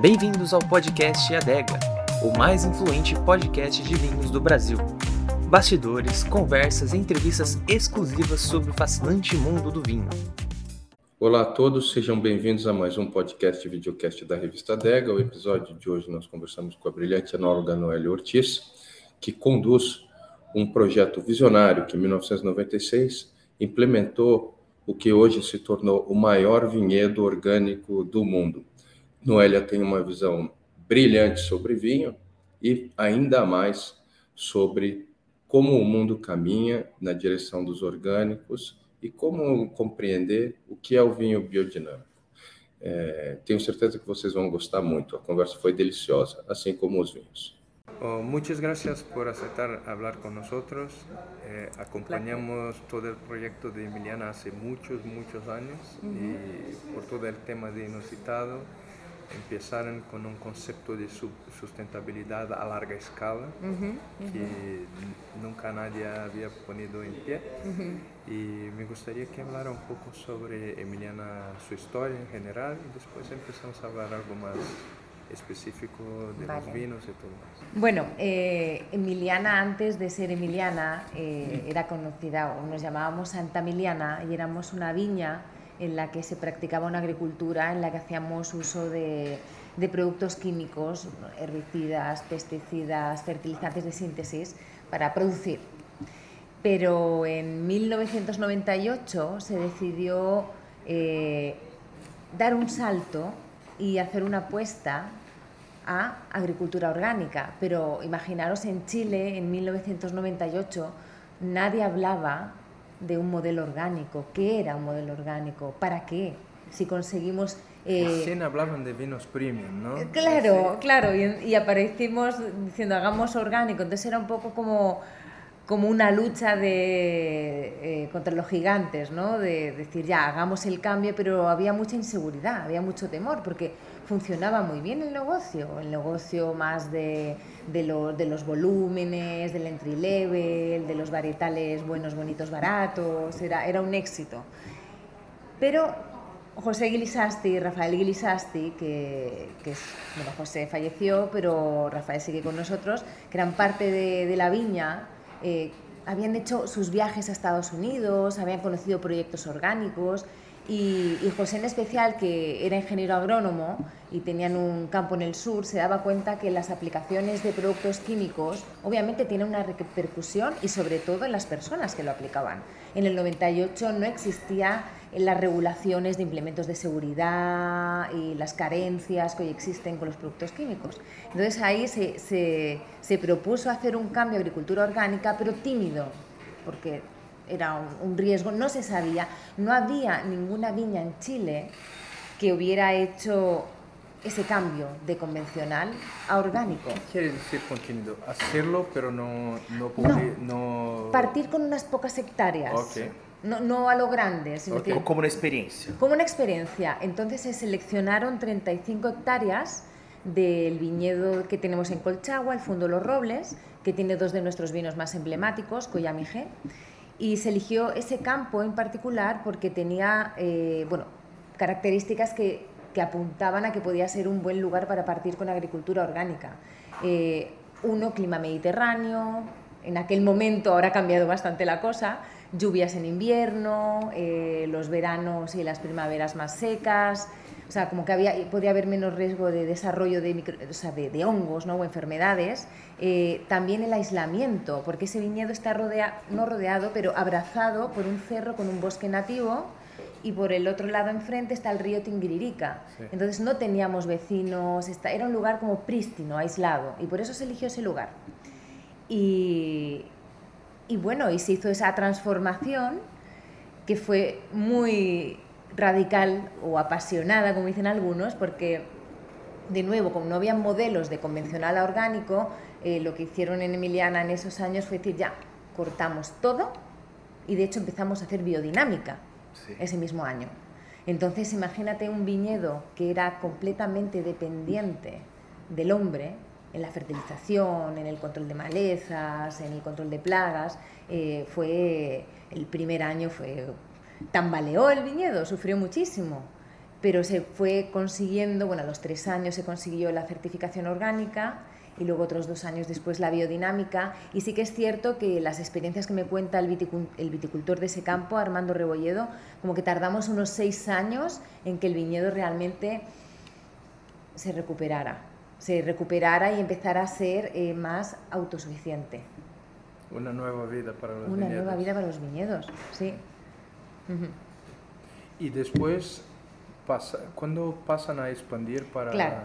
Bem-vindos ao podcast Adega, o mais influente podcast de vinhos do Brasil. Bastidores, conversas e entrevistas exclusivas sobre o fascinante mundo do vinho. Olá a todos, sejam bem-vindos a mais um podcast e videocast da revista Adega. O episódio de hoje nós conversamos com a brilhante enóloga Noélia Ortiz, que conduz um projeto visionário que em 1996 implementou o que hoje se tornou o maior vinhedo orgânico do mundo. Noélia tem uma visão brilhante sobre vinho e ainda mais sobre como o mundo caminha na direção dos orgânicos e como compreender o que é o vinho biodinâmico. É, tenho certeza que vocês vão gostar muito. A conversa foi deliciosa, assim como os vinhos. Oh, muchas gracias por aceptar hablar con nosotros. Eh, acompañamos todo el proyecto de Emiliana hace muchos, muchos años uh -huh. y por todo el tema de inusitado empezaron con un concepto de sustentabilidad a larga escala uh -huh, uh -huh. que nunca nadie había ponido en pie. Y me gustaría que hablara un poco sobre Emiliana, su historia en general y después empezamos a hablar algo más específico de vale. los vinos y todo más. Bueno, eh, Emiliana antes de ser Emiliana eh, era conocida, o nos llamábamos Santa Emiliana y éramos una viña en la que se practicaba una agricultura en la que hacíamos uso de, productos químicos, herbicidas, pesticidas, fertilizantes de síntesis para producir. Pero en 1998 se decidió eh, dar un salto y hacer una apuesta a agricultura orgánica. Pero imaginaros en Chile en 1998 nadie hablaba de un modelo orgánico. ¿Qué era un modelo orgánico? ¿Para qué? Si conseguimos... Eh... hablaban de vinos premium, ¿no? Claro, sí. claro, y, y, aparecimos diciendo hagamos orgánico, entonces era un poco como, como una lucha de, eh, contra los gigantes, ¿no? De decir ya hagamos el cambio, pero había mucha inseguridad, había mucho temor, porque funcionaba muy bien el negocio, el negocio más de, de, lo, de los volúmenes, del entry level, de los varietales buenos, bonitos, baratos, era, era un éxito. Pero José Gilisasti Rafael Gilisasti, que, José falleció, pero Rafael sigue con nosotros, que eran parte de, de la viña, eh, habían hecho sus viajes a Estados Unidos, habían conocido proyectos orgánicos y, y, José en especial, que era ingeniero agrónomo y tenían un campo en el sur, se daba cuenta que las aplicaciones de productos químicos obviamente tienen una repercusión y sobre todo en las personas que lo aplicaban. En el 98 no existía las regulaciones de implementos de seguridad y las carencias que hoy existen con los productos químicos. Entonces ahí se, se, se propuso hacer un cambio a agricultura orgánica, pero tímido, porque era un, un, riesgo, no se sabía, no había ninguna viña en Chile que hubiera hecho ese cambio de convencional a orgánico. ¿Qué quiere decir contenido? Hacerlo, pero no... No, no, no... Partir con unas pocas hectáreas. Okay. No, no, a lo grande, sino okay. que... Como una experiencia. Como una experiencia. Entonces se seleccionaron 35 hectáreas del viñedo que tenemos en Colchagua, el Fondo Los Robles, que tiene dos de nuestros vinos más emblemáticos, Coyami G, y se eligió ese campo en particular porque tenía eh, bueno, características que, que, apuntaban a que podía ser un buen lugar para partir con agricultura orgánica. Eh, uno, clima mediterráneo, en aquel momento, ahora ha cambiado bastante la cosa, lluvias en invierno, eh, los veranos y las primaveras más secas, sea, como que había, podía haber menos riesgo de desarrollo de, micro, o sea, de, de hongos ¿no? o enfermedades. Eh, también el aislamiento, porque ese viñedo está rodea, no rodeado, pero abrazado por un cerro con un bosque nativo y por el otro lado enfrente está el río Tinguiririca. Sí. Entonces no teníamos vecinos, era un lugar como prístino, aislado, y por eso se eligió ese lugar. Y, y bueno, y se hizo esa transformación que fue muy radical o apasionada, como dicen algunos, porque de nuevo, como no había modelos de convencional a orgánico, eh, lo que hicieron en Emiliana en esos años fue decir, ya, cortamos todo y de hecho empezamos a hacer biodinámica sí. ese mismo año. Entonces, imagínate un viñedo que era completamente dependiente del hombre en la fertilización, en el control de malezas, en el control de plagas. Eh, fue el primer año fue tambaleó el viñedo, sufrió muchísimo. pero se fue consiguiendo, bueno, a los tres años se consiguió la certificación orgánica y luego otros dos años después la biodinámica. Y sí que es cierto que las experiencias que me cuenta el, viticultor de ese campo, Armando Rebolledo, como que tardamos unos seis años en que el viñedo realmente se recuperara, se recuperara y empezara a ser eh, más autosuficiente. Una nueva vida para los viñedos. Una nueva vida para los viñedos, sí. Y después pasa, ¿cuándo pasan a expandir para...? Claro.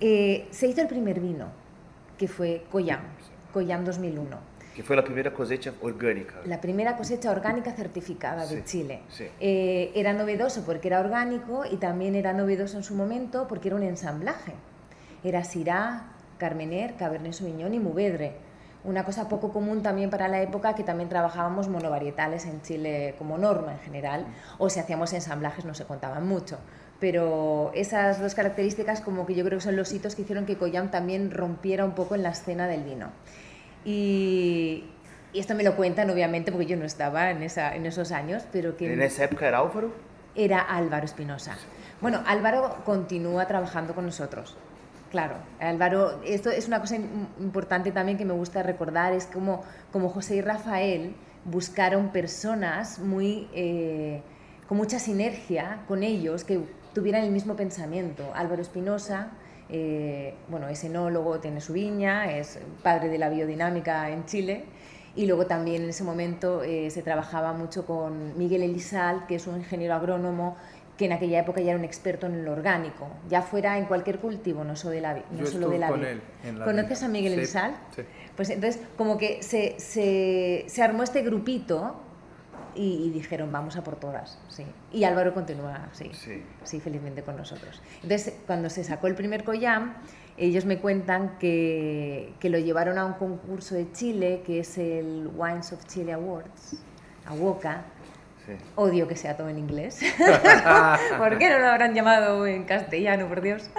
Eh, se hizo el primer vino, que fue Coyam, Coyam 2001. Que fue la primera cosecha orgánica. La primera cosecha orgánica certificada de Chile. Eh, era novedoso porque era orgánico y también era novedoso en su momento porque era un ensamblaje. Era Syrah, Carmener, Cabernet Sauvignon y Muvedre una cosa poco común también para la época que también trabajábamos monovarietales en Chile como norma en general, o si hacíamos ensamblajes no se contaban mucho. Pero esas dos características como que yo creo que son los hitos que hicieron que Coyam también rompiera un poco en la escena del vino. Y, esto me lo cuentan obviamente porque yo no estaba en, esa, en esos años, pero que... ¿En esa época era Álvaro? Era Álvaro Espinosa. Bueno, Álvaro continúa trabajando con nosotros. Claro, Álvaro, esto es una cosa importante también que me gusta recordar, es como, José y Rafael buscaron personas muy, eh, con mucha sinergia con ellos, que tuvieran el mismo pensamiento. Álvaro Espinosa, eh, bueno, es enólogo, tiene su viña, es padre de la biodinámica en Chile, y luego también en ese momento eh, se trabajaba mucho con Miguel Elizal, que es un ingeniero agrónomo que en aquella época ya era un experto en lo orgánico, ya fuera en cualquier cultivo, no solo de la, no solo de la con él ¿Conoces a Miguel sí, Sí. Pues entonces, como que se, se, se armó este grupito y, dijeron, vamos a por todas, sí. Y Álvaro continúa, sí, sí, felizmente con nosotros. Entonces, cuando se sacó el primer Coyam, ellos me cuentan que, que lo llevaron a un concurso de Chile, que es el Wines of Chile Awards, a Woca, Odio que sea todo en inglés. ¿Por qué no lo habrán llamado en castellano, por Dios?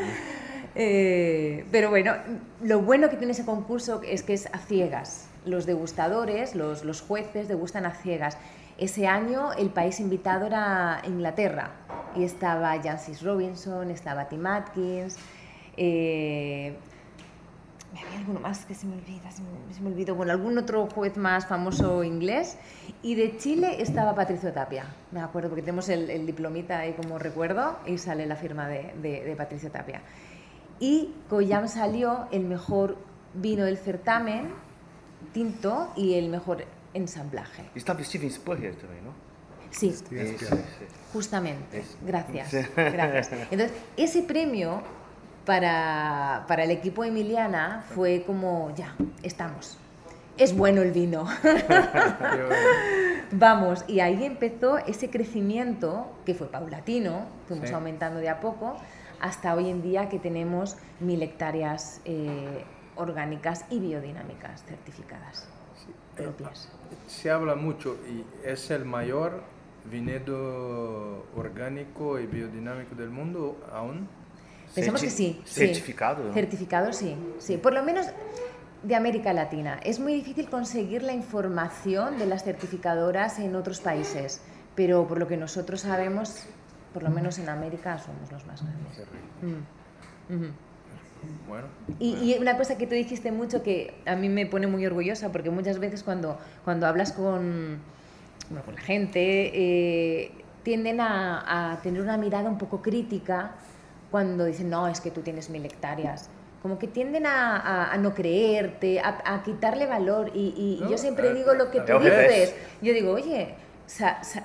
Eh, pero bueno, lo bueno que tiene ese concurso es que es a ciegas. Los degustadores, los, los jueces degustan a ciegas. Ese año el país invitado era Inglaterra y estaba Jancis Robinson, estaba Tim Atkins, eh, había alguno más que se me olvida, se me, olvidó, bueno, algún otro juez más famoso inglés. Y de Chile estaba Patricio Tapia, me acuerdo, porque tenemos el, diplomita ahí como recuerdo y sale la firma de, de, Patricio Tapia. Y Coyam salió el mejor vino del certamen, tinto, y el mejor ensamblaje. Y estaba Steven Spurrier también, ¿no? Sí, justamente. Gracias, gracias. Entonces, ese premio para, para el equipo Emiliana fue como, ya, estamos. Es bueno el vino. Vamos, y ahí empezó ese crecimiento que fue paulatino, fuimos aumentando de a poco, hasta hoy en día que tenemos mil hectáreas eh, orgánicas y biodinámicas certificadas propias. Se habla mucho y es el mayor vinedo orgánico y biodinámico del mundo aún. Pensamos que sí. Certificado. Certificado, sí, sí. Por lo menos de América Latina. Es muy difícil conseguir la información de las certificadoras en otros países, pero por lo que nosotros sabemos, por lo menos en América somos los más grandes. Mm. Bueno, y, una cosa que tú dijiste mucho que a mí me pone muy orgullosa, porque muchas veces cuando, cuando hablas con, con la gente, eh, tienden a, a tener una mirada un poco crítica cuando dicen, no, es que tú tienes mil hectáreas. Como que tienden a, no creerte, a, quitarle valor. Y, yo siempre digo lo que tú dices. Yo digo, oye,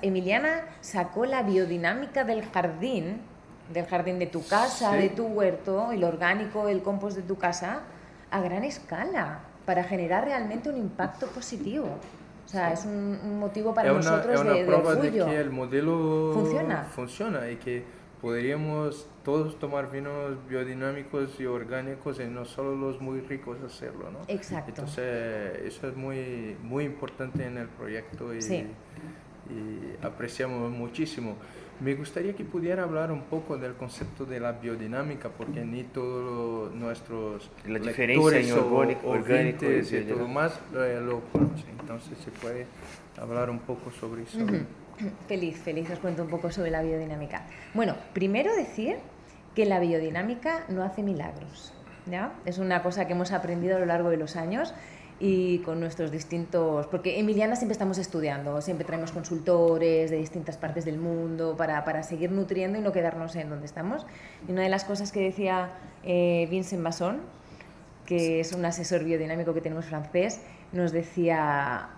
Emiliana sacó la biodinámica del jardín, del jardín de tu casa, de tu huerto, el orgánico, el compost de tu casa, a gran escala, para generar realmente un impacto positivo. O sea, es un, motivo para nosotros es una de, prueba de, que el modelo funciona. funciona y que podríamos todos tomar vinos biodinámicos y orgánicos y no solo los muy ricos hacerlo, ¿no? Exacto. Entonces, eso es muy, muy importante en el proyecto y, y apreciamos muchísimo. Me gustaría que pudiera hablar un poco del concepto de la biodinámica, porque ni todos nuestros la diferencia en orgánico, orgánico y, todo más eh, lo conocen. Entonces, se puede hablar un poco sobre eso. Feliz, feliz, os cuento un poco sobre la biodinámica. Bueno, primero decir que la biodinámica no hace milagros. ¿ya? Es una cosa que hemos aprendido a lo largo de los años y con nuestros distintos... Porque en Emiliana siempre estamos estudiando, siempre traemos consultores de distintas partes del mundo para, para seguir nutriendo y no quedarnos en donde estamos. Y una de las cosas que decía eh, Vincent Masson, que es un asesor biodinámico que tenemos francés, nos decía,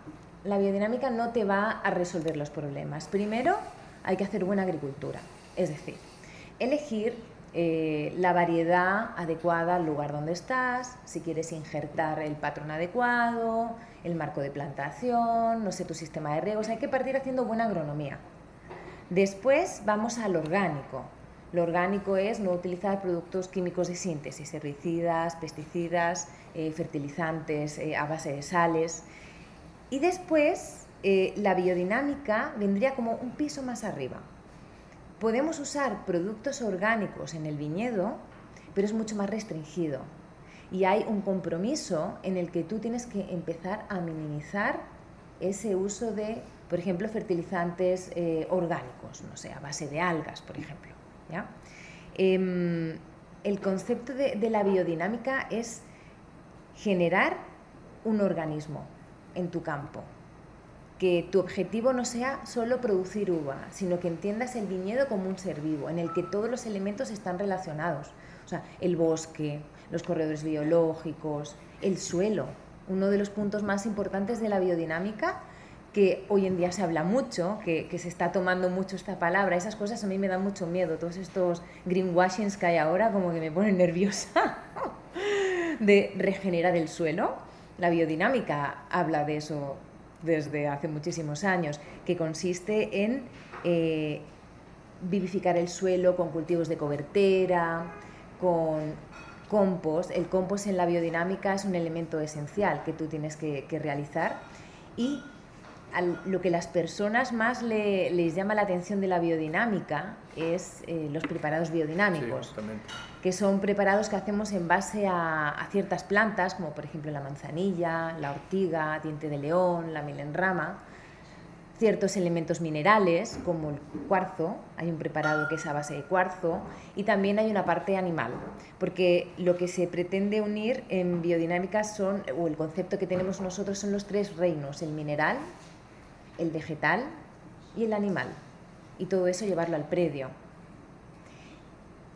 la biodinámica no te va a resolver los problemas. Primero, hay que hacer buena agricultura, es decir, elegir eh, la variedad adecuada al lugar donde estás, si quieres injertar el patrón adecuado, el marco de plantación, no sé, tu sistema de riegos, hay que partir haciendo buena agronomía. Después vamos al orgánico. Lo orgánico es no utilizar productos químicos de síntesis, herbicidas, pesticidas, eh, fertilizantes eh, a base de sales. Y después la biodinámica vendría como un piso más arriba Podemos usar productos orgánicos en el viñedo, pero es mucho más restringido. Y hay un compromiso en el que tú tienes que empezar a minimizar ese uso de, por ejemplo, fertilizantes eh, orgánicos, no sé, a base de algas, por ejemplo. Em, el concepto de la biodinámica es generar un organismo en tu campo, que tu objetivo no sea solo producir uva, sino que entiendas el viñedo como un ser vivo, en el que todos los elementos están relacionados. O sea, el bosque, los corredores biológicos, el suelo. Uno de los puntos más importantes de la biodinámica, que hoy en día se habla mucho, que, se está tomando mucho esta palabra, esas cosas a mí me dan mucho miedo, todos estos greenwashings que hay ahora como que me ponen nerviosa de regenerar el suelo. La biodinámica habla de eso desde hace muchísimos años, que consiste en eh, vivificar el suelo con cultivos de cobertera, con compost. El compost en la biodinámica es un elemento esencial que tú tienes que, realizar y lo que las personas más les llama la atención de la biodinámica es eh, los preparados biodinámicos, que son preparados que hacemos en base a, ciertas plantas, como por ejemplo la manzanilla, la ortiga, diente de león, la milenrama, ciertos elementos minerales, como el cuarzo, hay un preparado que es a base de cuarzo, y también hay una parte animal, porque lo que se pretende unir en biodinámica son, o el concepto que tenemos nosotros son los tres reinos, el mineral, el vegetal y el animal, y todo eso llevarlo al predio.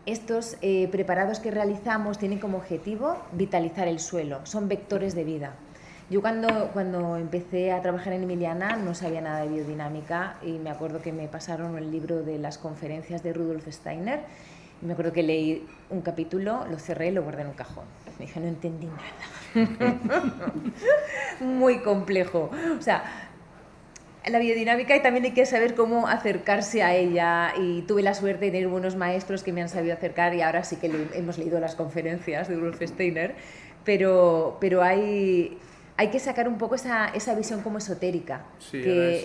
Estos eh, preparados que realizamos tienen como objetivo vitalizar el suelo, son vectores de vida. Yo cuando, cuando empecé a trabajar en Emiliana no sabía nada de biodinámica y me acuerdo que me pasaron el libro de las conferencias de Rudolf Steiner y me acuerdo que leí un capítulo, lo cerré y lo guardé en un cajón. Me dije, no entendí nada. Muy complejo. O sea, la biodinámica y también hay que saber cómo acercarse a ella y tuve la suerte de tener buenos maestros que me han sabido acercar y ahora sí que hemos leído las conferencias de Rudolf Steiner, pero, pero hay, hay que sacar un poco esa, esa visión como esotérica que,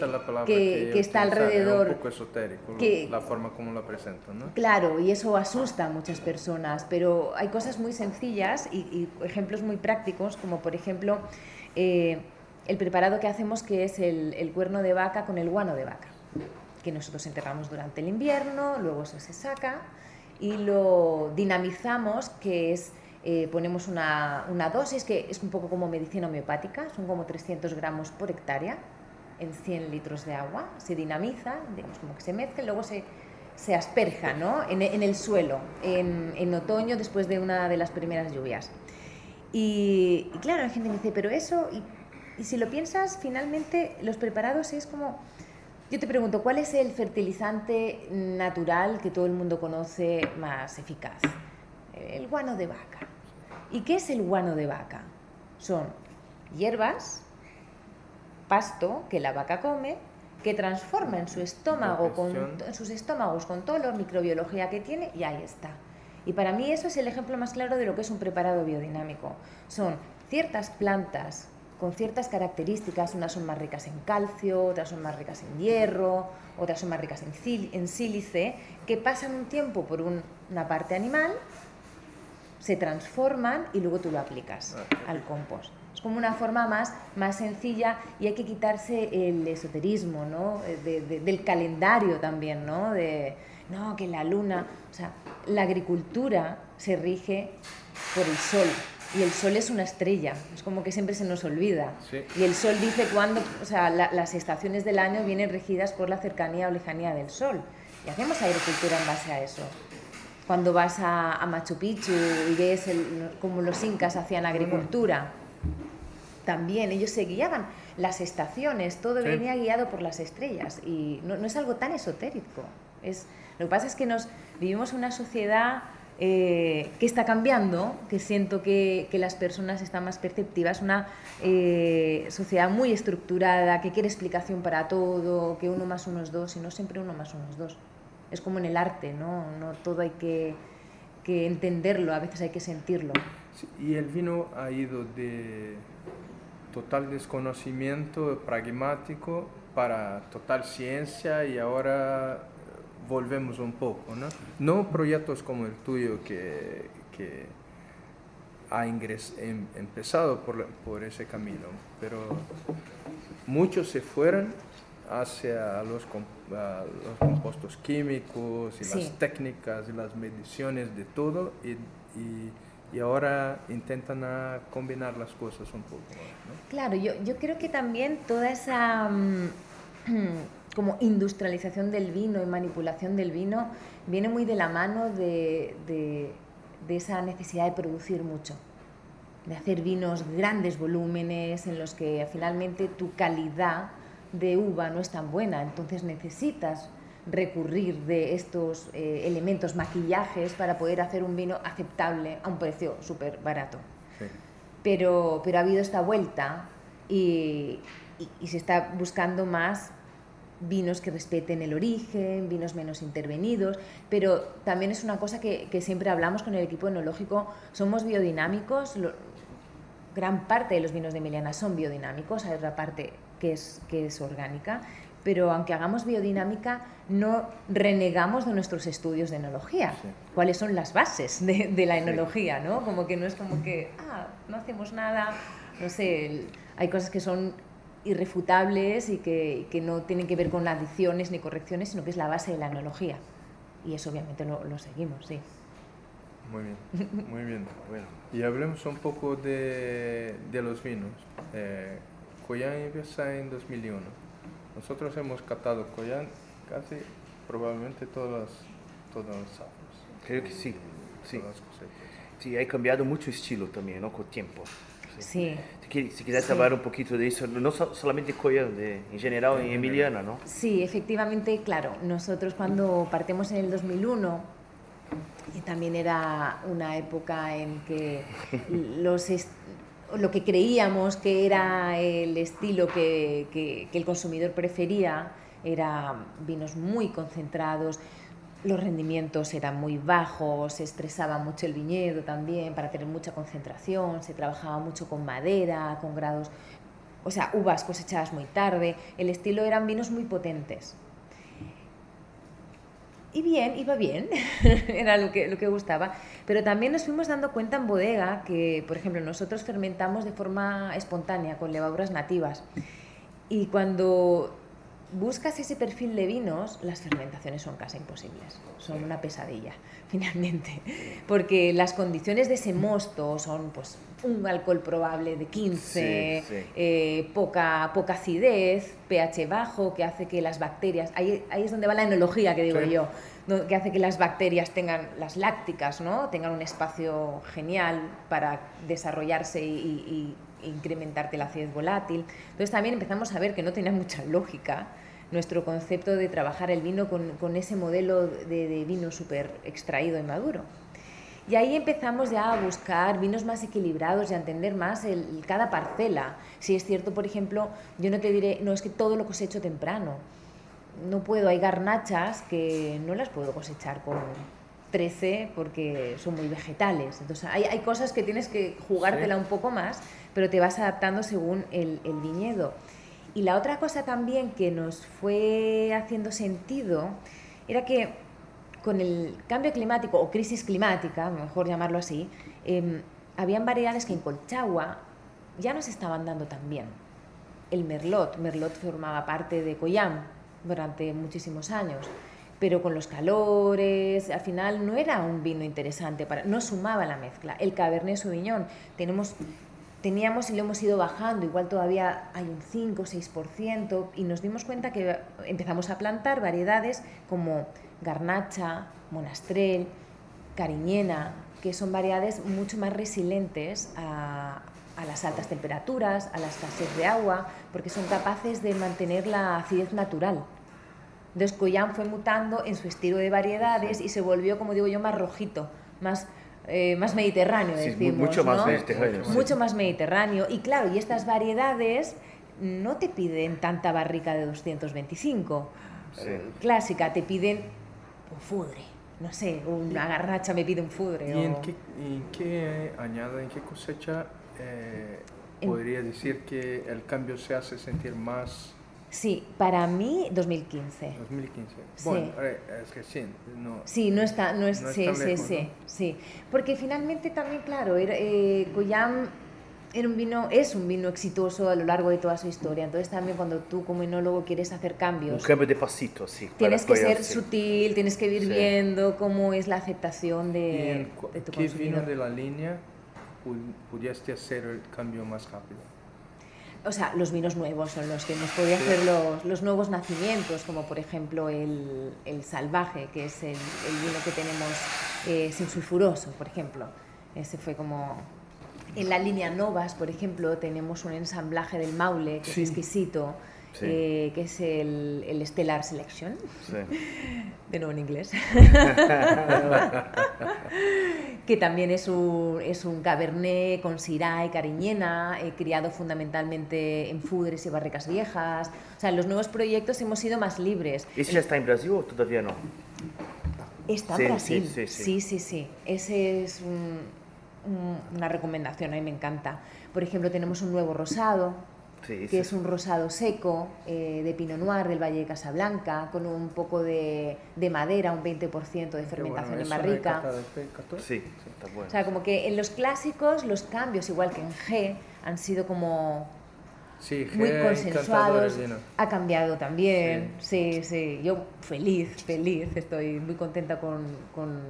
que, está alrededor. un poco esotérico, la forma como la presento, ¿no? Claro, y eso asusta a muchas personas, pero hay cosas muy sencillas y, ejemplos muy prácticos, como por ejemplo... Eh, el preparado que hacemos que es el, cuerno de vaca con el guano de vaca, que nosotros enterramos durante el invierno, luego eso se saca y lo dinamizamos, que es, eh, ponemos una, dosis que es un poco como medicina homeopática, son como 300 gramos por hectárea en 100 litros de agua, se dinamiza, digamos como que se mezcla luego se, se asperja ¿no? en, el suelo en, otoño después de una de las primeras lluvias. Y, y claro, la gente me dice, pero eso, y si lo piensas, finalmente los preparados es como... Yo te pregunto, ¿cuál es el fertilizante natural que todo el mundo conoce más eficaz? El guano de vaca. ¿Y qué es el guano de vaca? Son hierbas, pasto que la vaca come, que transforma en su estómago, con, en sus estómagos con toda la microbiología que tiene y ahí está. Y para mí eso es el ejemplo más claro de lo que es un preparado biodinámico. Son ciertas plantas con ciertas características, unas son más ricas en calcio, otras son más ricas en hierro, otras son más ricas en, en sílice, que pasan un tiempo por una parte animal, se transforman y luego tú lo aplicas ah, al compost. Es como una forma más, más sencilla y hay que quitarse el esoterismo, ¿no? del calendario también, ¿no? De, no, que la luna, o sea, la agricultura se rige por el sol y el sol es una estrella, es como que siempre se nos olvida. Y el sol dice cuándo, o sea, las estaciones del año vienen regidas por la cercanía o lejanía del sol. Y hacemos agricultura en base a eso. Cuando vas a, Machu Picchu y ves el, cómo los incas hacían agricultura, también ellos se guiaban las estaciones, todo venía guiado por las estrellas y no, no, es algo tan esotérico. Es, lo que pasa es que nos vivimos una sociedad eh, que está cambiando, que siento que, que, las personas están más perceptivas, una eh, sociedad muy estructurada, que quiere explicación para todo, que uno más uno es dos, y no siempre uno más uno es dos. Es como en el arte, ¿no? No todo hay que, que entenderlo, a veces hay que sentirlo. y el vino ha ido de total desconocimiento pragmático para total ciencia y ahora volvemos un poco, ¿no? No proyectos como el tuyo que, que ha ingres, em, empezado por, por, ese camino, pero muchos se fueron hacia los, los compuestos químicos y las técnicas y las mediciones de todo y, y, y ahora intentan a combinar las cosas un poco. ¿no? Claro, yo, yo creo que también toda esa... Mm, como industrialización del vino y manipulación del vino viene muy de la mano de, de, esa necesidad de producir mucho, de hacer vinos grandes volúmenes en los que finalmente tu calidad de uva no es tan buena, entonces necesitas recurrir de estos eh, elementos, maquillajes, para poder hacer un vino aceptable a un precio súper barato. Pero, pero ha habido esta vuelta y, y se está buscando más vinos que respeten el origen, vinos menos intervenidos, pero también es una cosa que, siempre hablamos con el equipo enológico, somos biodinámicos, gran parte de los vinos de Emiliana son biodinámicos, hay otra parte que es, que es orgánica, pero aunque hagamos biodinámica, no renegamos de nuestros estudios de enología. ¿Cuáles son las bases de, la enología? ¿no? Como que no es como que, ah, no hacemos nada, no sé, hay cosas que son irrefutables y que, que, no tienen que ver con adiciones ni correcciones, sino que es la base de la analogía. Y eso obviamente lo, lo seguimos, sí. Muy bien, muy bien. Bueno, y hablemos un poco de, de los vinos. Eh, Coyán empieza en 2001. Nosotros hemos catado Coyán casi probablemente todas, todos los años. Creo que sí, sí. Sí, ha cambiado mucho estilo también, ¿no? Con tiempo. Sí. Si, si quieres hablar un poquito de eso, no solamente Coyan, de, en general en Emiliana, ¿no? Sí, efectivamente, claro. Nosotros cuando partimos en el 2001, y también era una época en que los lo que creíamos que era el estilo que, que, que el consumidor prefería, era vinos muy concentrados, los rendimientos eran muy bajos, se estresaba mucho el viñedo también para tener mucha concentración, se trabajaba mucho con madera, con grados, o sea, uvas cosechadas muy tarde, el estilo eran vinos muy potentes. Y bien, iba bien, era lo que, lo que gustaba, pero también nos fuimos dando cuenta en bodega que, por ejemplo, nosotros fermentamos de forma espontánea con levaduras nativas. Y cuando buscas ese perfil de vinos, las fermentaciones son casi imposibles, son una pesadilla, finalmente, porque las condiciones de ese mosto son pues un alcohol probable de 15, eh, poca, poca acidez, pH bajo, que hace que las bacterias, ahí, ahí es donde va la enología que digo yo, que hace que las bacterias tengan, las lácticas, ¿no? tengan un espacio genial para desarrollarse y, y incrementarte la acidez volátil. Entonces también empezamos a ver que no tenía mucha lógica nuestro concepto de trabajar el vino con, ese modelo de, de vino súper extraído y maduro. Y ahí empezamos ya a buscar vinos más equilibrados y a entender más el, cada parcela. Si es cierto, por ejemplo, yo no te diré, no es que todo lo cosecho temprano. No puedo, hay garnachas que no las puedo cosechar con 13 porque son muy vegetales. Entonces hay, hay cosas que tienes que jugártela un poco más, pero te vas adaptando según el, el viñedo. Y la otra cosa también que nos fue haciendo sentido era que con el cambio climático o crisis climática, mejor llamarlo así, eh, habían variedades que en Colchagua ya no se estaban dando tan bien. El Merlot, Merlot formaba parte de Coyam durante muchísimos años, pero con los calores, al final no era un vino interesante, para, no sumaba la mezcla. El Cabernet Sauvignon, tenemos, teníamos y lo hemos ido bajando, igual todavía hay un 5 o 6%, y nos dimos cuenta que empezamos a plantar variedades como Garnacha, Monastrell, Cariñena, que son variedades mucho más resilientes a, a las altas temperaturas, a la escasez de agua, porque son capaces de mantener la acidez natural. Entonces fue mutando en su estilo de variedades y se volvió, como digo yo, más rojito, más, eh, más mediterráneo, decimos. Mucho más ¿no? mediterráneo. Mucho más mediterráneo. Y claro, y estas variedades no te piden tanta barrica de 225 eh, clásica, te piden un fudre. No sé, una garracha me pide un fudre. ¿Y en, qué, en qué añade, en qué cosecha eh, podría decir que el cambio se hace sentir más Sí, para mí 2015. 2015. Bueno, eh, es que sí, no. Sí, no está, no es, sí, sí, sí, sí, porque finalmente también, claro, eh, era un vino, es un vino exitoso a lo largo de toda su historia. Entonces también cuando tú como enólogo quieres hacer cambios, un cambio de pasito, sí. Tienes que ser sutil, tienes que ir viendo cómo es la aceptación de, de tu ¿Qué vino de la línea pudiste hacer el cambio más rápido? o sea, los vinos nuevos son los que hemos podido hacer los, los, nuevos nacimientos, como por ejemplo el, el salvaje, que es el, el, vino que tenemos eh, sin sulfuroso, por ejemplo. Ese fue como... En la línea Novas, por ejemplo, tenemos un ensamblaje del Maule, que es exquisito, sí. eh, que es el, el Stellar Selection. Sí. De nuevo en inglés. que también es un, es un cabernet con syrah y cariñena, eh, criado fundamentalmente en fudres y barricas viejas. O sea, en los nuevos proyectos hemos sido más libres. ¿Ese ya está en Brasil o todavía no? Está en sí, Brasil. Sí, sí, sí. sí, sí Ese es un, una recomendación, a mí me encanta. Por ejemplo, tenemos un nuevo rosado, Sí, que sí. es un rosado seco eh, de Pinot Noir del Valle de Casablanca, con un poco de, de madera, un 20% de fermentación bueno, en barrica. Sí, está bueno. O sea, como que en los clásicos los cambios, igual que en G, han sido como sí, muy consensuados. Ha cambiado también. Sí. sí, sí. Yo feliz, feliz, estoy muy contenta con, con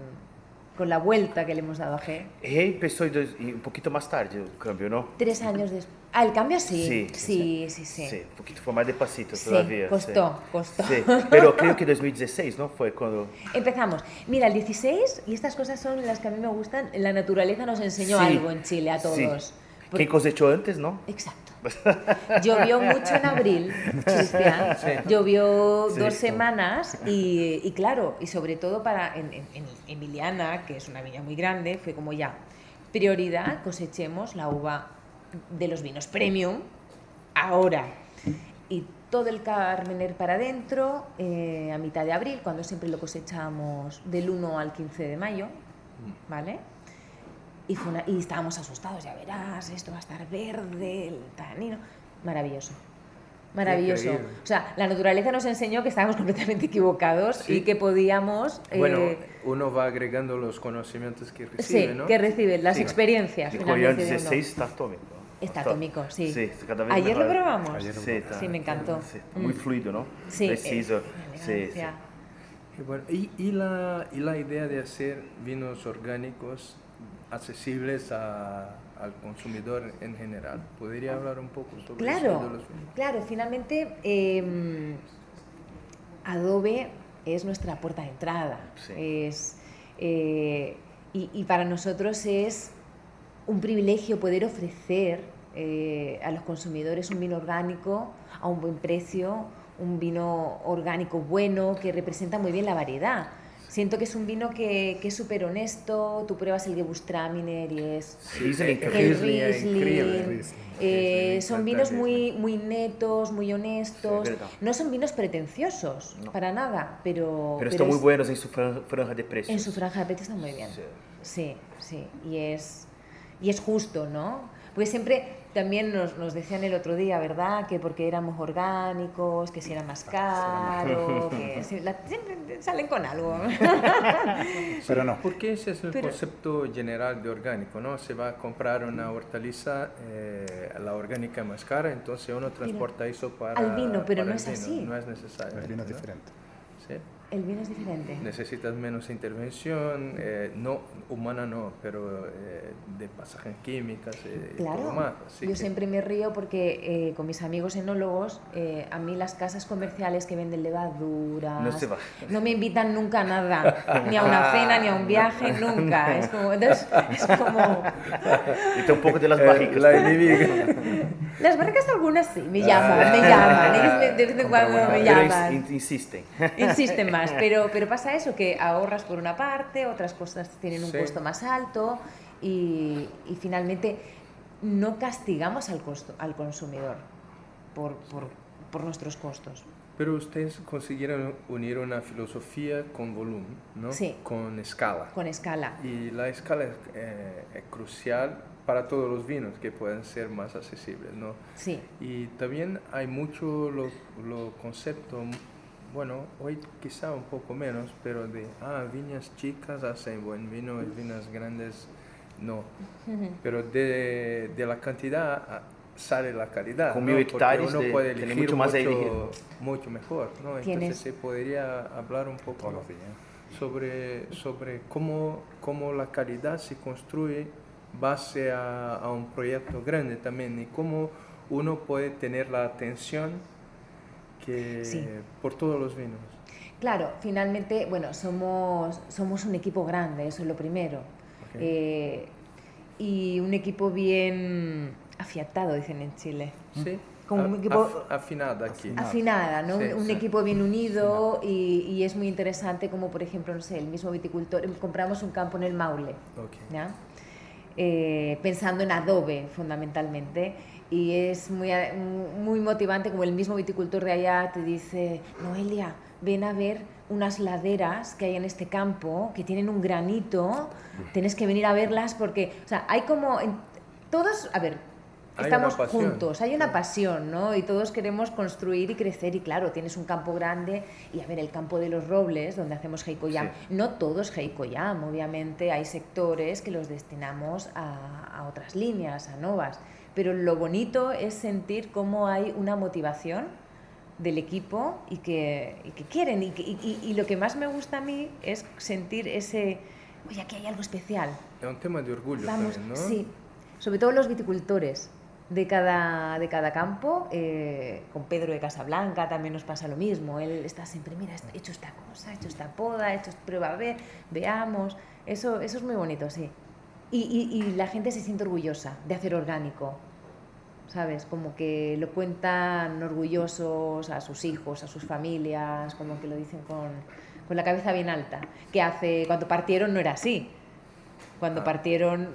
con la vuelta que le hemos dado a G. Empezó un poquito más tarde el cambio, ¿no? Tres años después. Ah, el cambio sí. Sí, sí, sí. Sí, sí. un poquito fue más despacito sí, todavía. Costó, costó. Sí, pero creo que 2016, ¿no? Fue cuando... Empezamos. Mira, el 16, y estas cosas son las que a mí me gustan, la naturaleza nos enseñó algo en Chile a todos. Sí. ¿Qué cosechó antes, no? Exacto. Llovió mucho en abril, Cristian. Llovió Sí. dos semanas y, y claro, y sobre todo para en, en- en Emiliana, que es una viña muy grande, fue como ya, prioridad, cosechemos la uva de los vinos premium ahora. Y todo el Carmener para adentro eh, a mitad de abril, cuando siempre lo cosechamos del 1 al 15 de mayo, ¿vale? Y, fue una- y estábamos asustados, ya verás, esto va a estar verde, el tanino. Maravilloso. Maravilloso. Increíble. O sea, la naturaleza nos enseñó que estábamos completamente equivocados Sí. y que podíamos. eh, Bueno, uno va agregando los conocimientos que sí, recibe, ¿no? que recibe las Sí. experiencias. Y uno. 16 está atómico. Está atómico, sí. Sí, cada vez Ayer lo mejor. probamos. Ayer lo Sí, está- Sí, me encantó. sí, Muy Mm. fluido, ¿no? Sí, Preciso. eh, Sí, sí. Y, bueno, y, y la, y la idea de hacer vinos orgánicos accesibles a- al consumidor en general. ¿Podría hablar un poco sobre eso Claro, de los claro, finalmente eh, Adobe es nuestra puerta de entrada. Sí. Es, eh, y, y para nosotros es un privilegio poder ofrecer eh, a los consumidores un vino orgánico a un buen precio, un vino orgánico bueno que representa muy bien la variedad. Siento que es un vino que, que es súper honesto, tú pruebas el Gewürztraminer y es el el Riesling. Riesling. Eh, son vinos muy, muy netos, muy honestos. No son vinos pretenciosos, No. para nada, pero, Pero están muy buenos en su fran- franja de precios. en su franja de precio están muy bien. Sí. Sí, sí. Y es. y es justo, ¿no? Pues siempre también nos, nos, decían el otro día, ¿verdad? Que porque éramos orgánicos, que si era más caro, que siempre salen con algo. Pero no. Porque ese es el concepto general de orgánico, ¿no? Se va a comprar una hortaliza, eh, la orgánica es más cara, entonces uno transporta eso para... Al vino, pero no es así. No es necesario. El vino es diferente. ¿Sí? El vino es diferente. Necesitas menos intervención, eh, no humana no, pero eh, de pasajes químicas eh, claro. y todo más. Yo siempre me río porque con mis amigos enólogos, a mí las casas comerciales que venden levaduras no, se va. no me invitan nunca a nada, ni a una cena, ni a un viaje, nunca. Es como... Entonces, es como... Y tampoco de las barricas. La enemiga. Las barricas algunas sí, me llaman, me llaman, de vez en cuando me llaman. insisten. Insisten más, pero, pero pasa eso, que ahorras por una parte, otras cosas tienen un costo más alto y, y, finalmente no castigamos al, costo, al consumidor por, por, por nuestros costos. Pero ustedes consiguieron unir una filosofía con volumen, ¿no? Sí. Con escala. Con escala. Y la escala es, eh, es crucial para todos los vinos que pueden ser más accesibles, ¿no? Sí. Y también hay mucho lo, lo concepto, bueno, hoy quizá un poco menos, pero de, ah, viñas chicas hacen buen vino y viñas grandes no. Pero de, de la cantidad ah, sale la calidad. Con ¿no? mil hectáreas uno de- puede elegir mucho más a elegir. mucho mejor, ¿no? Entonces se podría hablar un poco los sobre, sobre cómo, cómo la calidad se construye base a, a un proyecto grande también y cómo uno puede tener la atención que Sí. por todos los vinos. Claro, finalmente, bueno, somos, somos un equipo grande, eso es lo primero. Ok. Eh, y un equipo bien afiatado, dicen en Chile. Sí, Como un equipo- af- afinada aquí. Afinada, ¿no? Sí, un un sí. equipo bien unido y, y es muy interesante como, por ejemplo, no sé, el mismo viticultor, compramos un campo en el Maule, Ok. ¿ya? Eh, pensando en adobe fundamentalmente y es muy, a- muy motivante como el mismo viticultor de allá te dice, Noelia, ven a ver unas laderas que hay en este campo que tienen un granito, tienes que venir a verlas porque, o sea, hay como, todos, a ver, Hay estamos juntos, hay una pasión, ¿no? Y todos queremos construir y crecer y claro, tienes un campo grande y a ver, el campo de los robles, donde hacemos Heikoyam, no todo es Heikoyam, obviamente hay sectores que los destinamos a, a otras líneas, a novas, pero lo bonito es sentir cómo hay una motivación del equipo y que, y que quieren y, que- y- y- y lo que más me gusta a mí es sentir ese, oye, aquí hay algo especial, Es un tema de orgullo Vamos, también, ¿no? sí, sobre todo los viticultores de cada, de cada campo. eh, con Pedro de Casablanca también nos pasa lo mismo. Él está siempre, mira, he hecho esta cosa, he hecho esta poda, he hecho prueba, a ver, veamos. Eso, eso es muy bonito, sí. Y, y- y la gente se siente orgullosa de hacer orgánico. ¿Sabes? Como que lo cuentan orgullosos a sus hijos, a sus familias, como que lo dicen con, con la cabeza bien alta. Que hace, cuando partieron no era así. Cuando Ah. partieron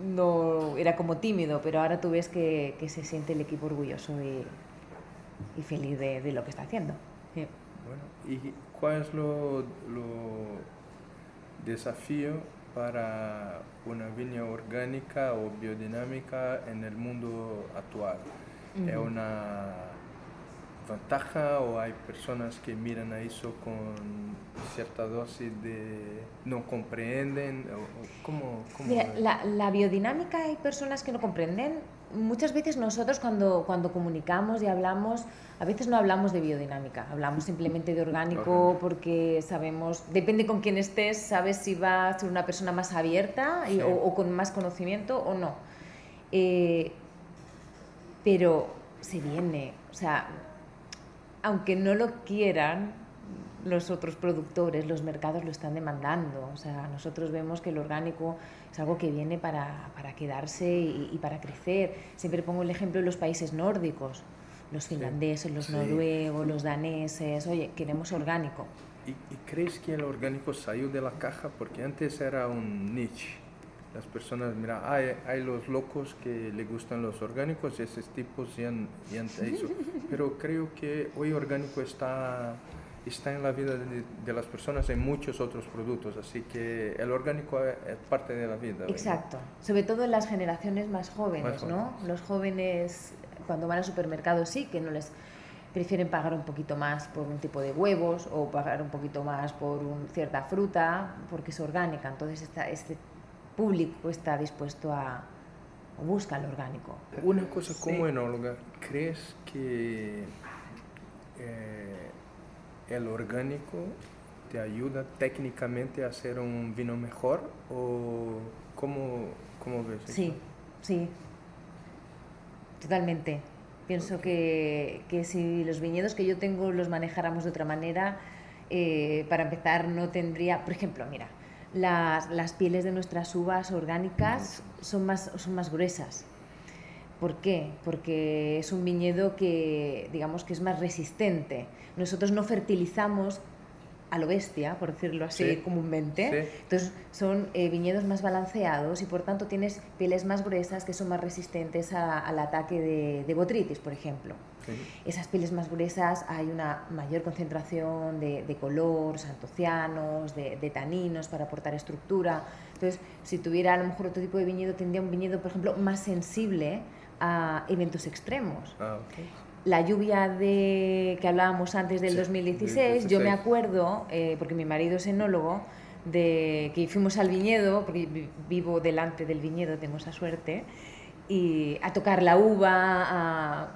no era como tímido, pero ahora tú ves que, que se siente el equipo orgulloso y, y feliz de, de lo que está haciendo. Sí. Bueno, ¿y cuál es lo, lo desafío para una viña orgánica o biodinámica en el mundo actual? ¿Es una ventaja o hay personas que miran a eso con cierta dosis de no comprenden? O, o ¿Cómo, cómo Mira, la, la biodinámica hay personas que no comprenden. Muchas veces nosotros cuando, cuando comunicamos y hablamos, a veces no hablamos de biodinámica, hablamos simplemente de orgánico Orgánico. porque sabemos, depende con quién estés, sabes si va a ser una persona más abierta y- Sí. o, o con más conocimiento o no. Eh, pero se viene, o sea, aunque no lo quieran, los otros productores, los mercados lo están demandando. O sea, nosotros vemos que el orgánico es algo que viene para, para quedarse y, y para crecer. Siempre pongo el ejemplo de los países nórdicos, los finlandeses, los Sí. noruegos, los daneses. Oye, queremos orgánico. ¿Y, y crees que el orgánico salió de la caja? Porque antes era un niche. Las personas, mira, hay, hay los locos que le gustan los orgánicos, esos tipos ya han, ya han hecho. Pero creo que hoy orgánico está está en la vida de, de, las personas en muchos otros productos, así que el orgánico es parte de la vida. Exacto, sobre todo en las generaciones más jóvenes, Más ¿no? Los jóvenes cuando van al supermercado sí que no les prefieren pagar un poquito más por un tipo de huevos o pagar un poquito más por un, cierta fruta porque es orgánica, entonces esta, este público está dispuesto a busca lo orgánico. Una cosa como enóloga, ¿crees que eh, el orgánico te ayuda técnicamente a hacer un vino mejor o cómo, cómo ves eso? Sí, sí, totalmente. Pienso que, que, si los viñedos que yo tengo los manejáramos de otra manera, eh, para empezar no tendría, por ejemplo, mira, las, las, pieles de nuestras uvas orgánicas son más, son más gruesas. ¿Por qué? Porque es un viñedo que, digamos, que es más resistente. Nosotros no fertilizamos a lo bestia, por decirlo así Sí. comúnmente. Sí. Entonces son eh, viñedos más balanceados y por tanto tienes pieles más gruesas que son más resistentes a- al ataque de, de botritis, por ejemplo. Sí. Esas pieles más gruesas hay una mayor concentración de, de color, antocianos, de, de taninos para aportar estructura. Entonces, si tuviera a lo mejor otro tipo de viñedo, tendría un viñedo, por ejemplo, más sensible a eventos extremos Ah, la lluvia de que hablábamos antes del Sí, 2016, del yo me 16. acuerdo, eh, porque mi marido es enólogo, de que fuimos al viñedo, porque vi- vivo delante del viñedo, tengo esa suerte, y a tocar la uva, a-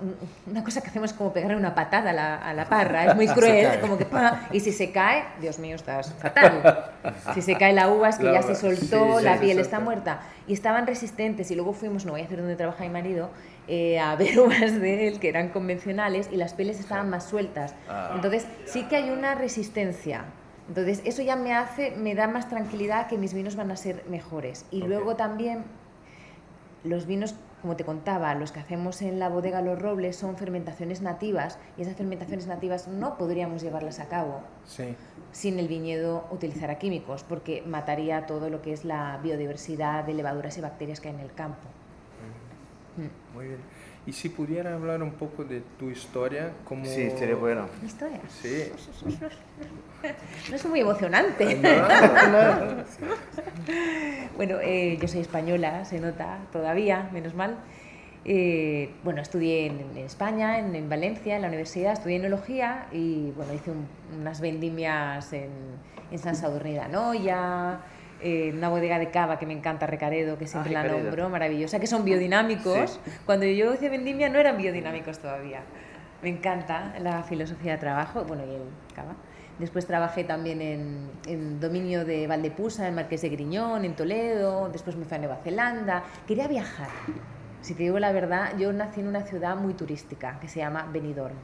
una cosa que hacemos como pegarle una patada a la, a la parra, es muy cruel, como que ¡pa! y si se cae, Dios mío, estás fatal. Si se cae la uva es que La ya uva, se soltó, sí, la piel está muerta. Y estaban resistentes y luego fuimos, no voy a hacer donde trabaja mi marido, eh, a ver uvas de él que eran convencionales y las pieles estaban más sueltas. Ah. Entonces sí que hay una resistencia. Entonces eso ya me hace, me da más tranquilidad que mis vinos van a ser mejores. Y Ok. luego también los vinos, como te contaba, los que hacemos en la bodega Los Robles son fermentaciones nativas y esas fermentaciones nativas no podríamos llevarlas a cabo Sí. sin el viñedo utilizara químicos, porque mataría todo lo que es la biodiversidad de levaduras y bacterias que hay en el campo. Mm. Muy bien. Y si pudiera hablar un poco de tu historia, como... Sí, sería bueno. ¿Mi historia? Sí. No es muy emocionante. Bueno, eh, yo soy española, se nota todavía, menos mal. Eh, bueno, estudié en, en España, en, en Valencia, en la universidad, estudié enología y bueno, hice un- unas vendimias en, en San Sadurní de Anoia, eh, una bodega de cava que me encanta, Recaredo, que siempre la Recaredo. nombro, maravillosa, que son biodinámicos. Cuando yo hice vendimia no eran biodinámicos todavía. Me encanta la filosofía de trabajo, bueno, y el cava. Después trabajé también en, en dominio de Valdepusa, en Marqués de Griñón, en Toledo. Después me fui a Nueva Zelanda. Quería viajar. Si te digo la verdad, yo nací en una ciudad muy turística que se llama Benidorm,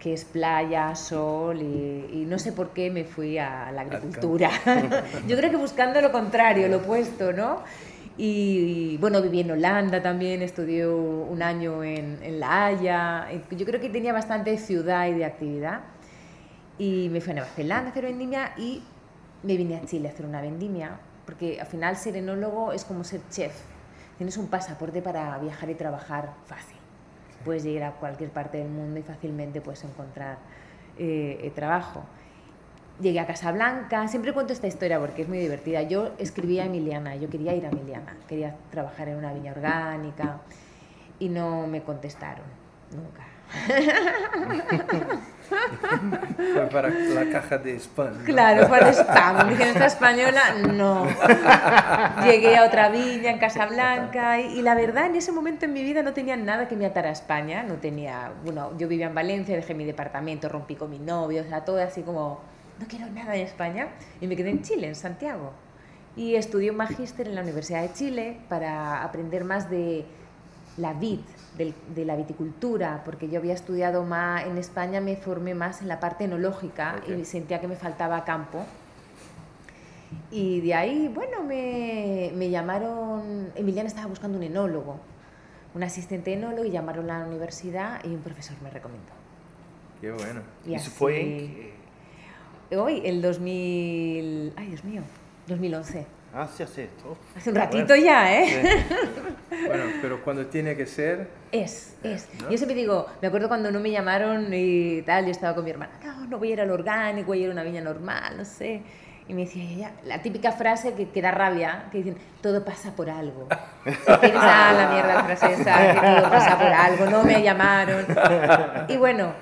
que es playa, sol y, y no sé por qué me fui a la agricultura. yo creo que buscando lo contrario, lo opuesto, ¿no? Y bueno, viví en Holanda también, estudié un año en, en La Haya. Yo creo que tenía bastante ciudad y de actividad. Y me fui a Nueva Zelanda a hacer vendimia y me vine a Chile a hacer una vendimia, porque al final ser enólogo es como ser chef. Tienes un pasaporte para viajar y trabajar fácil. Puedes llegar a cualquier parte del mundo y fácilmente puedes encontrar eh, eh, trabajo. Llegué a Casablanca, siempre cuento esta historia porque es muy divertida. Yo escribía a Emiliana, yo quería ir a Emiliana, quería trabajar en una viña orgánica y no me contestaron, nunca. Fue para la caja de spam. ¿no? Claro, al spam. Dije, esta española, no. Llegué a otra viña en Casablanca y, y la verdad en ese momento en mi vida no tenía nada que me atara a España. No tenía, bueno, yo vivía en Valencia, dejé mi departamento, rompí con mi novio, o sea, todo así como, no quiero nada de España. Y me quedé en Chile, en Santiago. Y estudié un magíster en la Universidad de Chile para aprender más de la vid, del- de la viticultura, porque yo había estudiado más en España, me formé más en la parte enológica Ok. y sentía que me faltaba campo. Y de ahí, bueno, me, me llamaron, Emiliana estaba buscando un enólogo, un asistente enólogo, y llamaron a la universidad y un profesor me recomendó. Qué bueno. Y Eso fue en... Hoy, el 2000... Ay, Dios mío, 2011. Ah, sí, hace esto. Hace un ratito ya, ¿eh? Bueno, pero cuando tiene que ser, Es, es. Yo siempre digo, me acuerdo cuando no me llamaron y tal, yo estaba con mi hermana, no, no voy a ir al orgánico, voy a ir a una viña normal, no sé. Y me decía ella, la típica frase que, que da rabia, que dicen, todo pasa por algo. Ah, la mierda la frase esa, que todo pasa por algo, no me llamaron. Y bueno,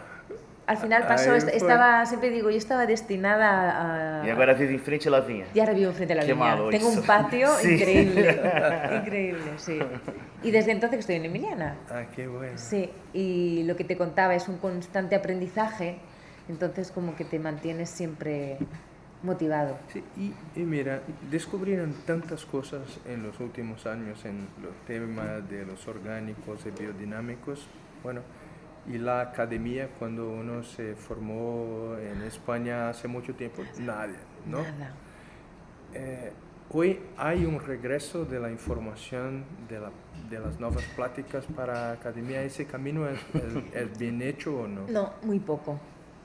al final pasó, Ahí est- fue. estaba, siempre digo, yo estaba destinada a... E agora vive em frente à vinha. Y ahora vivo enfrente de la Qué viña. malo Tengo eso. un patio Sí. increíble, increíble, sí. Y desde entonces que estoy en Emiliana. Ah, qué bueno. Sí, y lo que te contaba es un constante aprendizaje, entonces como que te mantienes siempre motivado. Sí, y, y mira, descubrieron tantas cosas en los últimos años en los temas de los orgánicos y biodinámicos. Bueno, y la academia, cuando uno se formó en España hace mucho tiempo, nadie, ¿no? Nada. Eh, hoy hay un regreso de la información de, la- de las nuevas pláticas para academia. ¿Ese camino es, es- es bien hecho o no? No, muy poco.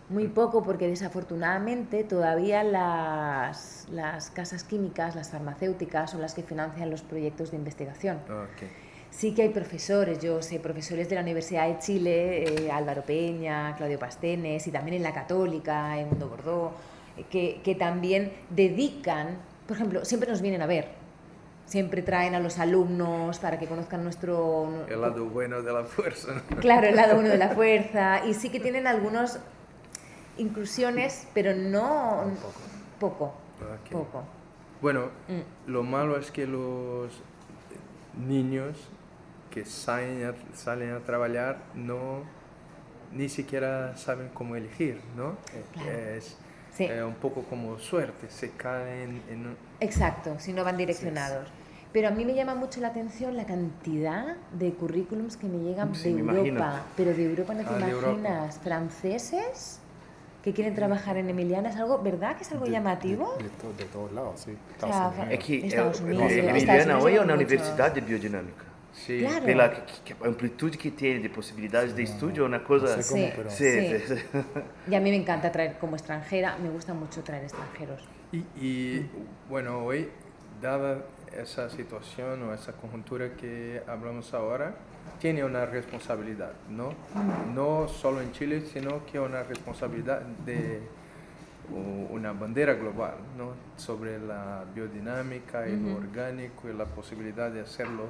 Muy poco porque desafortunadamente todavía las, las casas químicas, las farmacéuticas son las que financian los proyectos de investigación. Ok. Sí que hay profesores, yo sé, profesores de la Universidad de Chile, eh, Álvaro Peña, Claudio Pastenes y también en la Católica, en Mundo Bordeaux, eh, que, que también dedican, por ejemplo, siempre nos vienen a ver, siempre traen a los alumnos para que conozcan nuestro... El lado bueno de la fuerza. ¿no? Claro, el lado uno de la fuerza. Y sí que tienen algunas inclusiones, pero no... Poco. Ok. Poco. Bueno, Mm. lo malo es que los niños que salen a, salen a trabajar no ni siquiera saben cómo elegir, ¿no? Eh, Claro. Es Sí. eh, un poco como suerte, se caen en... un- Exacto, si no van direccionados. Pero a mí me llama mucho la atención la cantidad de currículums que me llegan Sí, de me Europa. imagino. Pero de Europa no te Ah, de Europa. imaginas. Franceses que quieren trabajar en Emiliana, ¿es algo, verdad que es algo llamativo? De, to- de todos lados, sí. sea, Estados É Unidos. que Estados Unidos, é, Estados Emiliana Unidos tem uma mucho. universidade de biodinâmica. Sí, Claro. Pela que- que- a amplitude que tem de possibilidades de estudo é uma coisa... No sé cómo, Sí. pero Sí, Sí. sí, sí. Y a mí me encanta traer como extranjera, me gusta mucho traer extranjeros. Y, y, bueno, hoy, dada esa situación o esa conjuntura que hablamos ahora, tiene una responsabilidad, ¿no? No solo en Chile, sino que una responsabilidad de una bandera global, ¿no? Sobre la biodinámica y lo orgánico y la posibilidad de hacerlo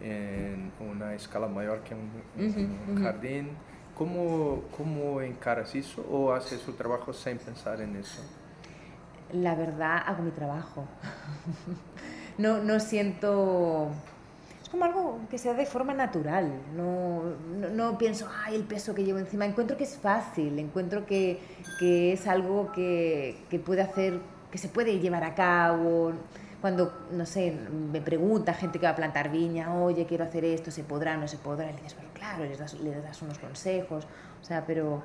en una escala mayor que un, un Ujú, ujú. jardín. ¿Cómo, ¿Cómo encaras eso o haces su trabajo sin pensar en eso? La verdad, hago mi trabajo. no, no siento... Es como algo que se da de forma natural. No, no, no pienso, ay, el peso que llevo encima. Encuentro que es fácil, encuentro que, que es algo que, que puede hacer, que se puede llevar a cabo. Cuando, no sé, me pregunta gente que va a plantar viña, oye, quiero hacer esto, ¿se podrá, no se podrá? Y le dices, pero claro, les das, le das unos consejos. O sea, pero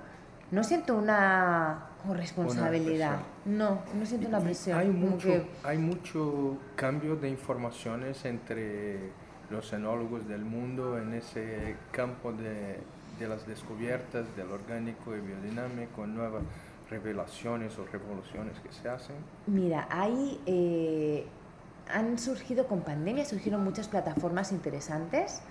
no siento una responsabilidad. no, no siento una Y presión. Hay mucho, que- hay mucho cambio de informaciones entre los enólogos del mundo en ese campo de, de las descubiertas del orgánico y biodinámico, nuevas revelaciones o revoluciones que se hacen. Mira, hay, eh, han surgido con pandemia, surgieron muchas plataformas interesantes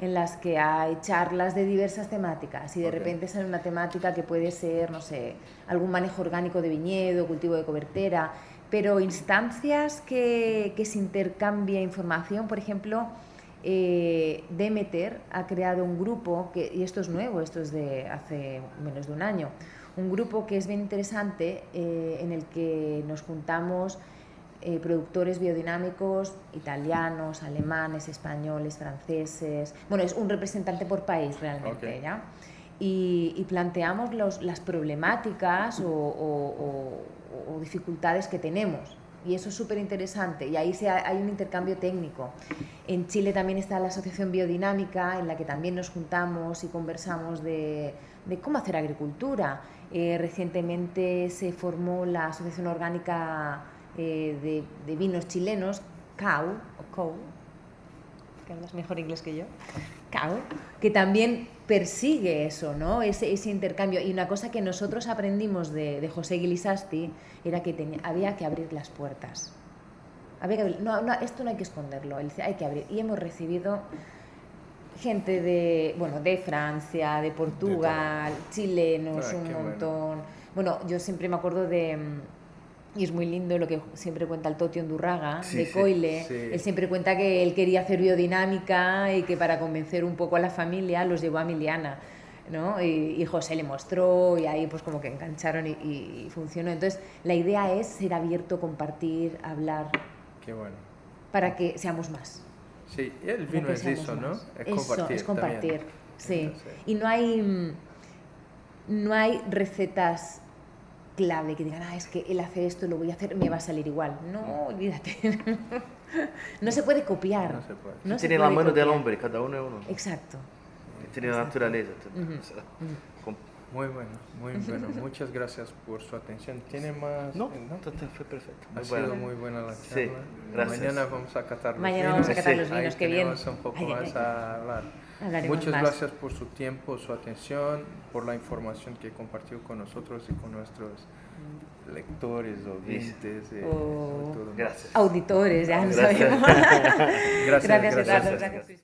en las que hay charlas de diversas temáticas y de Ok. repente sale una temática que puede ser, no sé, algún manejo orgánico de viñedo, cultivo de cobertera, pero instancias que, que se intercambia información, por ejemplo, eh, Demeter ha creado un grupo, que, y esto es nuevo, esto es de hace menos de un año, un grupo que es bien interesante eh, en el que nos juntamos eh, productores biodinámicos italianos, alemanes, españoles, franceses. Bueno, es un representante por país realmente, Ok. ¿ya? Y, y planteamos los- las problemáticas o, o- o- o dificultades que tenemos. Y eso es súper interesante. Y ahí se ha- hay un intercambio técnico. En Chile también está la Asociación Biodinámica, en la que también nos juntamos y conversamos de, de cómo hacer agricultura. Eh, recientemente se formó la Asociación Orgánica eh, de, de Vinos Chilenos, CAU, o COU, que hablas mejor inglés que yo, CAU, que también persigue eso, ¿no? Ese, ese intercambio. Y una cosa que nosotros aprendimos de, de José Guilisasti era que tenía- había que abrir las puertas. Había que abrir- no, no, esto no hay que esconderlo, él dice, hay que abrir. Y hemos recibido gente de, bueno, de Francia, de Portugal, chilenos, Ah, un bueno. montón. Bueno, yo siempre me acuerdo de... Y es muy lindo lo que siempre cuenta el Toti Ondurraga, Sí, de Coile. sí. Él siempre cuenta que él quería hacer biodinámica y que para convencer un poco a la familia los llevó a Miliana. ¿no? Y, y José le mostró y ahí pues como que engancharon y, y- y funcionó. Entonces la idea es ser abierto, compartir, hablar, Qué bueno. para que seamos más. Sí, el vino es eso, ¿no? Es Eso, compartir. es compartir, también. sí. Entonces, Y no hay, mm, no hay recetas clave que digan, ah, es que él hace esto, lo voy a hacer, me va a salir igual. No, olvídate. no se puede copiar. No se puede. No se tiene la puede mano del copiar. hombre, cada uno es uno. Exacto. Tiene la naturaleza. Ujú. O sea, Muy bueno, muy bueno. Muchas gracias por su atención. ¿Tiene más? No, eh, todo fue perfecto. Ha Muy sido bueno. muy buena la Sí, charla. gracias. Mañana vamos a catar los Mañana vinos. vamos a catar Sí. los vinos, qué bien. un poco Ay, ay, más ay. a hablar. Hablaremos Muchas más. gracias por su tiempo, su atención, por la información que compartió con nosotros y con nuestros lectores, oyentes. eh, Oh. todo. Gracias. Auditores, ya no Gracias. sabemos. Gracias, gracias, gracias. Eduardo. gracias.